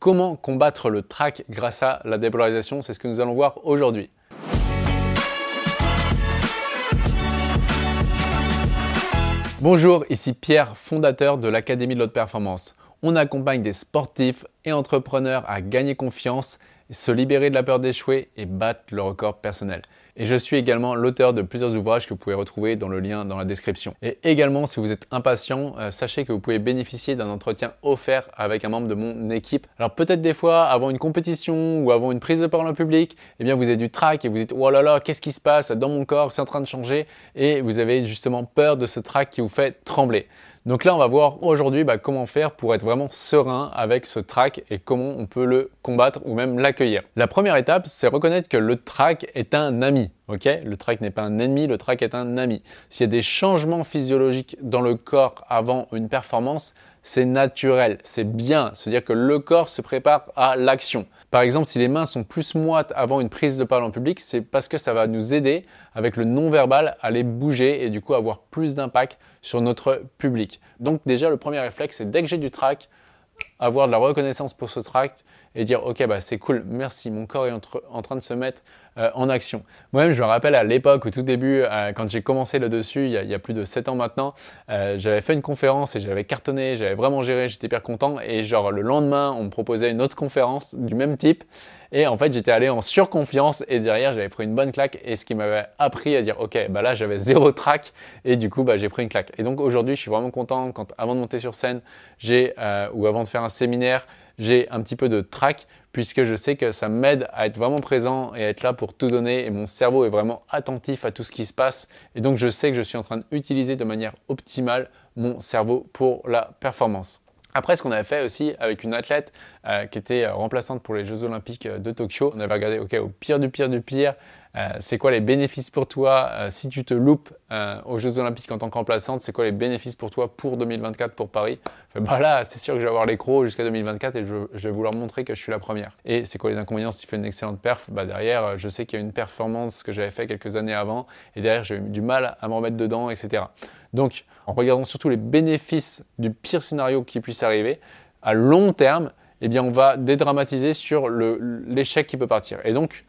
Comment combattre le track grâce à la dépolarisation C'est ce que nous allons voir aujourd'hui. Bonjour, ici Pierre, fondateur de l'Académie de l'Haute Performance. On accompagne des sportifs et entrepreneurs à gagner confiance, se libérer de la peur d'échouer et battre le record personnel. Et je suis également l'auteur de plusieurs ouvrages que vous pouvez retrouver dans le lien dans la description. Et également, si vous êtes impatient, euh, sachez que vous pouvez bénéficier d'un entretien offert avec un membre de mon équipe. Alors peut-être des fois, avant une compétition ou avant une prise de parole en public, eh bien vous avez du trac et vous dites oh là là, qu'est-ce qui se passe dans mon corps, c'est en train de changer et vous avez justement peur de ce trac qui vous fait trembler. Donc là, on va voir aujourd'hui bah, comment faire pour être vraiment serein avec ce track et comment on peut le combattre ou même l'accueillir. La première étape, c'est reconnaître que le track est un ami. Ok, le track n'est pas un ennemi, le track est un ami. S'il y a des changements physiologiques dans le corps avant une performance, c'est naturel, c'est bien. C'est-à-dire que le corps se prépare à l'action. Par exemple, si les mains sont plus moites avant une prise de parole en public, c'est parce que ça va nous aider avec le non-verbal à les bouger et du coup avoir plus d'impact sur notre public. Donc déjà, le premier réflexe, c'est dès que j'ai du track, avoir de la reconnaissance pour ce tract et dire ok bah c'est cool merci mon corps est en train de se mettre euh, en action. Moi-même je me rappelle à l'époque au tout début euh, quand j'ai commencé le dessus il y, a, plus de 7 ans maintenant euh, j'avais fait une conférence et j'avais cartonné j'avais vraiment géré j'étais hyper content. Et genre le lendemain on me proposait une autre conférence du même type. Et en fait j'étais allé en surconfiance et derrière j'avais pris une bonne claque. Et ce qui m'avait appris à dire ok bah là j'avais zéro track et du coup bah j'ai pris une claque. Et donc aujourd'hui je suis vraiment content. Quand avant de monter sur scène j'ai ou avant de faire un séminaire j'ai un petit peu de trac puisque je sais que ça m'aide à être vraiment présent et à être là pour tout donner et mon cerveau est vraiment attentif à tout ce qui se passe et donc je sais que je suis en train d'utiliser de manière optimale mon cerveau pour la performance. Après, ce qu'on avait fait aussi avec une athlète euh, qui était remplaçante pour les Jeux Olympiques de Tokyo, on avait regardé, ok, au pire du pire du pire, euh, c'est quoi les bénéfices pour toi euh, si tu te loupes euh, aux Jeux Olympiques en tant qu'emplaçante C'est quoi les bénéfices pour toi pour 2024 pour Paris? Bah Là, c'est sûr que je vais avoir les crocs jusqu'à 2024 et je, vais vouloir montrer que je suis la première. Et c'est quoi les inconvénients si tu fais une excellente perf? Bah Derrière, je sais qu'il y a une performance que j'avais fait quelques années avant et derrière, j'ai eu du mal à me remettre dedans, etc. Donc, en regardant surtout les bénéfices du pire scénario qui puisse arriver, à long terme, eh bien, on va dédramatiser sur l'échec qui peut partir. Et donc,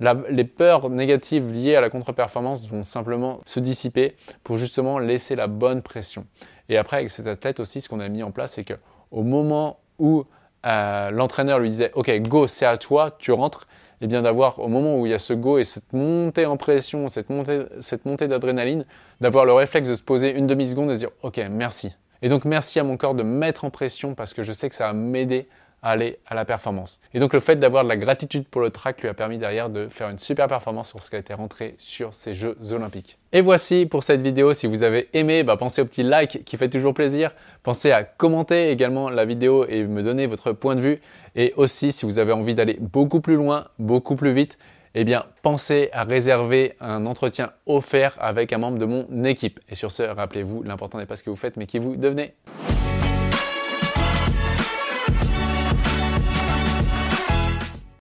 les peurs négatives liées à la contre-performance vont simplement se dissiper pour justement laisser la bonne pression. Et après, avec cet athlète aussi, ce qu'on a mis en place, c'est qu'au moment où euh, l'entraîneur lui disait Ok, go, c'est à toi, tu rentres, et eh bien d'avoir au moment où il y a ce go et cette montée en pression, cette montée, cette montée d'adrénaline, d'avoir le réflexe de se poser une demi-seconde et de dire Ok, merci. Et donc merci à mon corps de mettre en pression parce que je sais que ça va m'aider aller à la performance. Et donc le fait d'avoir de la gratitude pour le track lui a permis derrière de faire une super performance sur ce qui a été rentré sur ces Jeux olympiques. Et voici pour cette vidéo, si vous avez aimé, bah, pensez au petit like qui fait toujours plaisir, pensez à commenter également la vidéo et me donner votre point de vue. Et aussi si vous avez envie d'aller beaucoup plus loin, beaucoup plus vite, eh bien pensez à réserver un entretien offert avec un membre de mon équipe. Et sur ce, rappelez-vous, l'important n'est pas ce que vous faites, mais qui vous devenez.